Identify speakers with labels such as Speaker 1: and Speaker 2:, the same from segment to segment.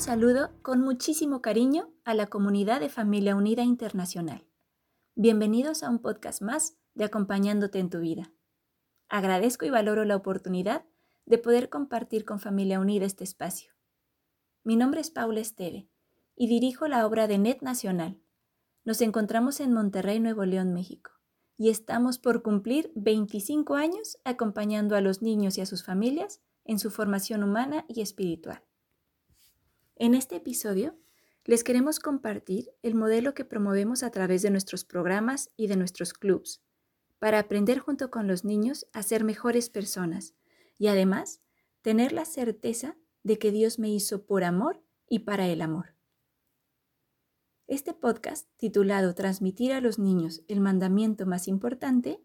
Speaker 1: Saludo con muchísimo cariño a la comunidad de Familia Unida Internacional. Bienvenidos a un podcast más de Acompañándote en tu vida. Agradezco y valoro la oportunidad de poder compartir con Familia Unida este espacio. Mi nombre es Paula Esteve y dirijo la obra de NET Nacional. Nos encontramos en Monterrey, Nuevo León, México, y estamos por cumplir 25 años acompañando a los niños y a sus familias en su formación humana y espiritual. En este episodio les queremos compartir el modelo que promovemos a través de nuestros programas y de nuestros clubs, para aprender junto con los niños a ser mejores personas y además tener la certeza de que Dios me hizo por amor y para el amor. Este podcast, titulado Transmitir a los niños el mandamiento más importante,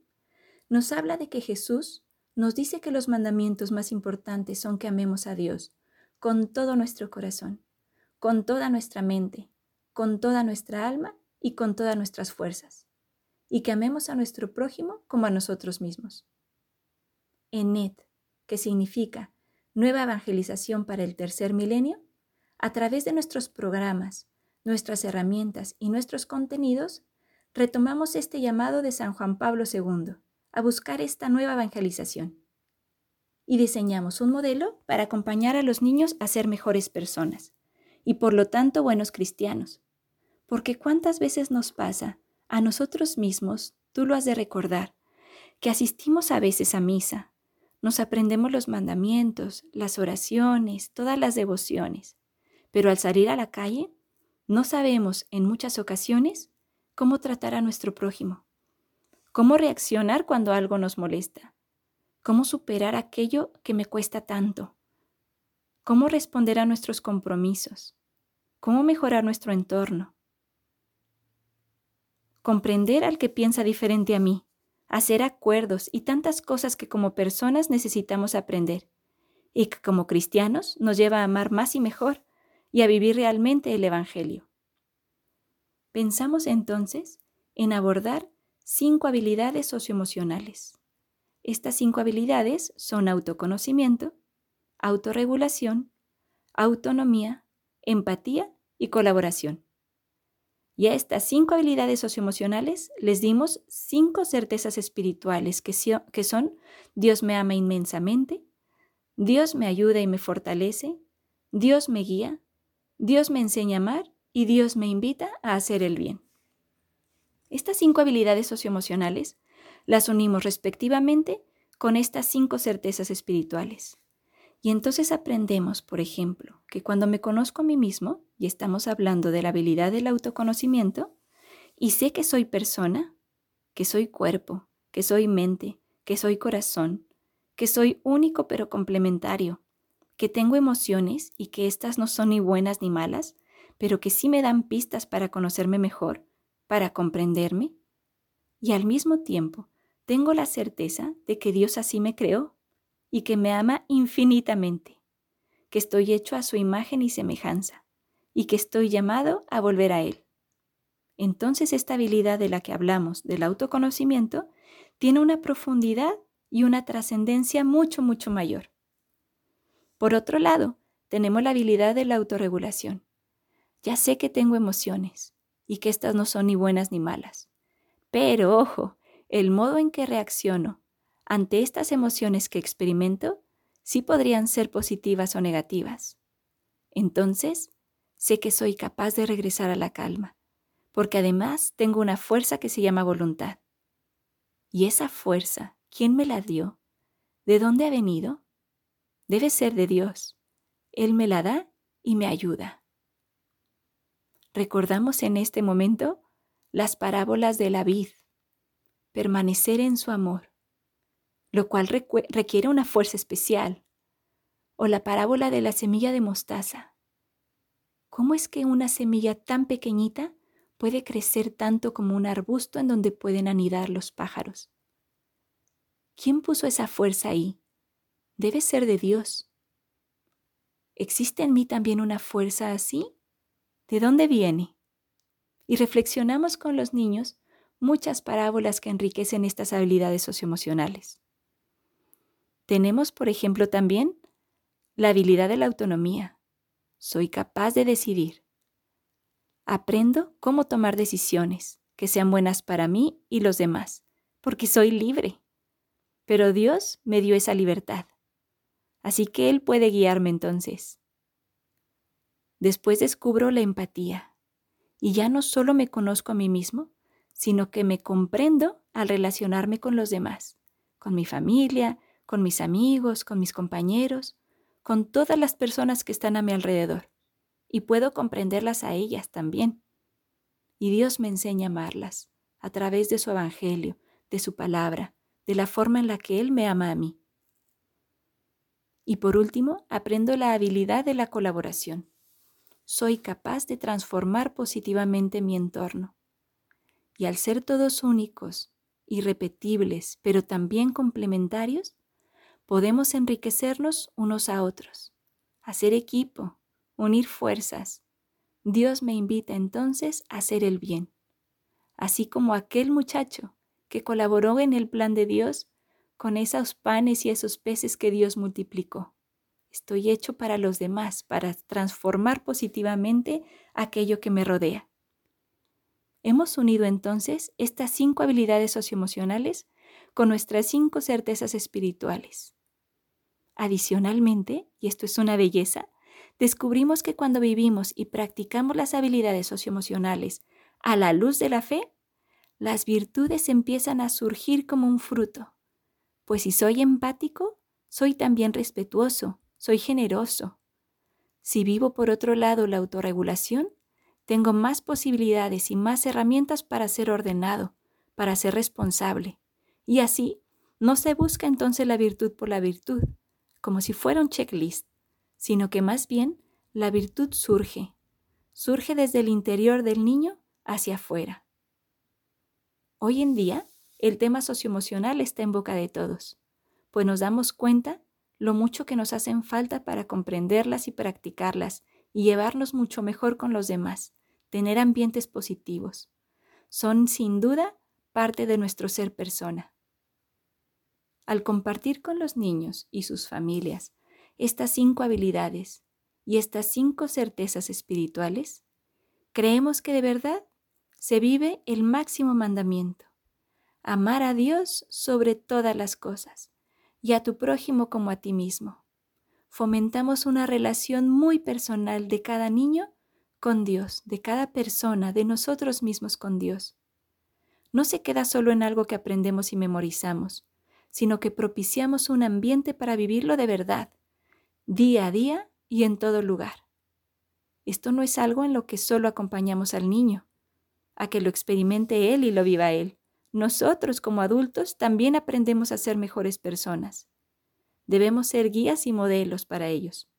Speaker 1: nos habla de que Jesús nos dice que los mandamientos más importantes son que amemos a Dios con todo nuestro corazón con toda nuestra mente, con toda nuestra alma y con todas nuestras fuerzas, y que amemos a nuestro prójimo como a nosotros mismos. ENET, que significa Nueva Evangelización para el Tercer Milenio, a través de nuestros programas, nuestras herramientas y nuestros contenidos, retomamos este llamado de San Juan Pablo II a buscar esta nueva evangelización. Y diseñamos un modelo para acompañar a los niños a ser mejores personas, y por lo tanto buenos cristianos. Porque cuántas veces nos pasa, a nosotros mismos, tú lo has de recordar, que asistimos a veces a misa, nos aprendemos los mandamientos, las oraciones, todas las devociones, pero al salir a la calle, no sabemos en muchas ocasiones cómo tratar a nuestro prójimo, cómo reaccionar cuando algo nos molesta, cómo superar aquello que me cuesta tanto, cómo responder a nuestros compromisos, cómo mejorar nuestro entorno, comprender al que piensa diferente a mí, hacer acuerdos y tantas cosas que como personas necesitamos aprender y que como cristianos nos lleva a amar más y mejor y a vivir realmente el Evangelio. Pensamos entonces en abordar cinco habilidades socioemocionales. Estas cinco habilidades son autoconocimiento, autorregulación, autonomía, empatía y colaboración. Y a estas cinco habilidades socioemocionales les dimos cinco certezas espirituales que, que son Dios me ama inmensamente, Dios me ayuda y me fortalece, Dios me guía, Dios me enseña a amar y Dios me invita a hacer el bien. Estas cinco habilidades socioemocionales las unimos respectivamente con estas cinco certezas espirituales. Y entonces aprendemos, por ejemplo, que cuando me conozco a mí mismo, y estamos hablando de la habilidad del autoconocimiento, y sé que soy persona, que soy cuerpo, que soy mente, que soy corazón, que soy único pero complementario, que tengo emociones y que éstas no son ni buenas ni malas, pero que sí me dan pistas para conocerme mejor, para comprenderme, y al mismo tiempo tengo la certeza de que Dios así me creó y que me ama infinitamente, que estoy hecho a su imagen y semejanza, y que estoy llamado a volver a Él. Entonces esta habilidad de la que hablamos, del autoconocimiento, tiene una profundidad y una trascendencia mucho, mucho mayor. Por otro lado, tenemos la habilidad de la autorregulación. Ya sé que tengo emociones y que estas no son ni buenas ni malas. Pero ojo, el modo en que reacciono ante estas emociones que experimento, sí podrían ser positivas o negativas. Entonces, sé que soy capaz de regresar a la calma, porque además tengo una fuerza que se llama voluntad. ¿Y esa fuerza, quién me la dio? ¿De dónde ha venido? Debe ser de Dios. Él me la da y me ayuda. Recordamos en este momento las parábolas de la vid, permanecer en su amor, lo cual requiere una fuerza especial. O la parábola de la semilla de mostaza. ¿Cómo es que una semilla tan pequeñita puede crecer tanto como un arbusto en donde pueden anidar los pájaros. ¿Quién puso esa fuerza ahí? Debe ser de Dios. ¿Existe en mí también una fuerza así? ¿De dónde viene? Y reflexionamos con los niños muchas parábolas que enriquecen estas habilidades socioemocionales. Tenemos, por ejemplo, también la habilidad de la autonomía. Soy capaz de decidir. Aprendo cómo tomar decisiones que sean buenas para mí y los demás, porque soy libre. Pero Dios me dio esa libertad. Así que Él puede guiarme entonces. Después descubro la empatía y ya no solo me conozco a mí mismo, sino que me comprendo al relacionarme con los demás, con mi familia, con mis amigos, con mis compañeros, con todas las personas que están a mi alrededor, y puedo comprenderlas a ellas también. Y Dios me enseña a amarlas a través de su Evangelio, de su palabra, de la forma en la que Él me ama a mí. Y por último, aprendo la habilidad de la colaboración. Soy capaz de transformar positivamente mi entorno. Y al ser todos únicos, irrepetibles, pero también complementarios, podemos enriquecernos unos a otros, hacer equipo, unir fuerzas. Dios me invita entonces a hacer el bien, así como aquel muchacho que colaboró en el plan de Dios con esos panes y esos peces que Dios multiplicó. Estoy hecho para los demás, para transformar positivamente aquello que me rodea. Hemos unido entonces estas cinco habilidades socioemocionales con nuestras cinco certezas espirituales. Adicionalmente, y esto es una belleza, descubrimos que cuando vivimos y practicamos las habilidades socioemocionales a la luz de la fe, las virtudes empiezan a surgir como un fruto pues si soy empático, soy también respetuoso, soy generoso. Si vivo por otro lado la autorregulación, tengo más posibilidades y más herramientas para ser ordenado, para ser responsable. Y así, no se busca entonces la virtud por la virtud, como si fuera un checklist, sino que más bien la virtud surge, surge desde el interior del niño hacia afuera. Hoy en día, el tema socioemocional está en boca de todos, pues nos damos cuenta lo mucho que nos hacen falta para comprenderlas y practicarlas y llevarnos mucho mejor con los demás, tener ambientes positivos. Son sin duda parte de nuestro ser persona. Al compartir con los niños y sus familias estas cinco habilidades y estas cinco certezas espirituales, creemos que de verdad se vive el máximo mandamiento, amar a Dios sobre todas las cosas y a tu prójimo como a ti mismo. Fomentamos una relación muy personal de cada niño con Dios, de cada persona, de nosotros mismos con Dios. No se queda solo en algo que aprendemos y memorizamos, sino que propiciamos un ambiente para vivirlo de verdad, día a día y en todo lugar. Esto no es algo en lo que solo acompañamos al niño, a que lo experimente él y lo viva él nosotros como adultos también aprendemos a ser mejores personas. Debemos ser guías y modelos para ellos.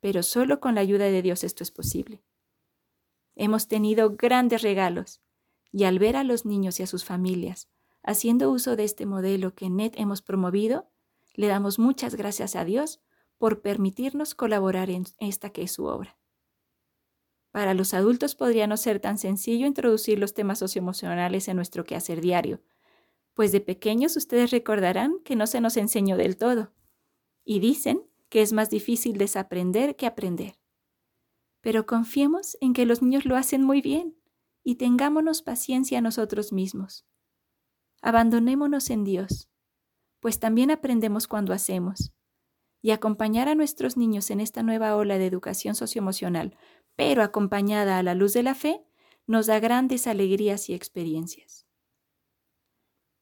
Speaker 1: Pero solo con la ayuda de Dios esto es posible. Hemos tenido grandes regalos y al ver a los niños y a sus familias haciendo uso de este modelo que NET hemos promovido, le damos muchas gracias a Dios por permitirnos colaborar en esta que es su obra. Para los adultos podría no ser tan sencillo introducir los temas socioemocionales en nuestro quehacer diario, pues de pequeños ustedes recordarán que no se nos enseñó del todo, y dicen que es más difícil desaprender que aprender. Pero confiemos en que los niños lo hacen muy bien y tengámonos paciencia nosotros mismos. Abandonémonos en Dios, pues también aprendemos cuando hacemos. Y acompañar a nuestros niños en esta nueva ola de educación socioemocional pero acompañada a la luz de la fe, nos da grandes alegrías y experiencias.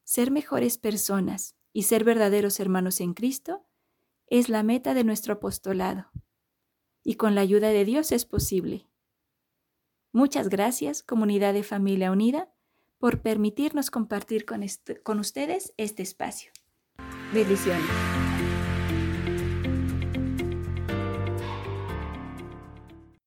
Speaker 1: Ser mejores personas y ser verdaderos hermanos en Cristo es la meta de nuestro apostolado, y con la ayuda de Dios es posible. Muchas gracias, comunidad de familia unida, por permitirnos compartir con, ustedes este espacio. Bendiciones.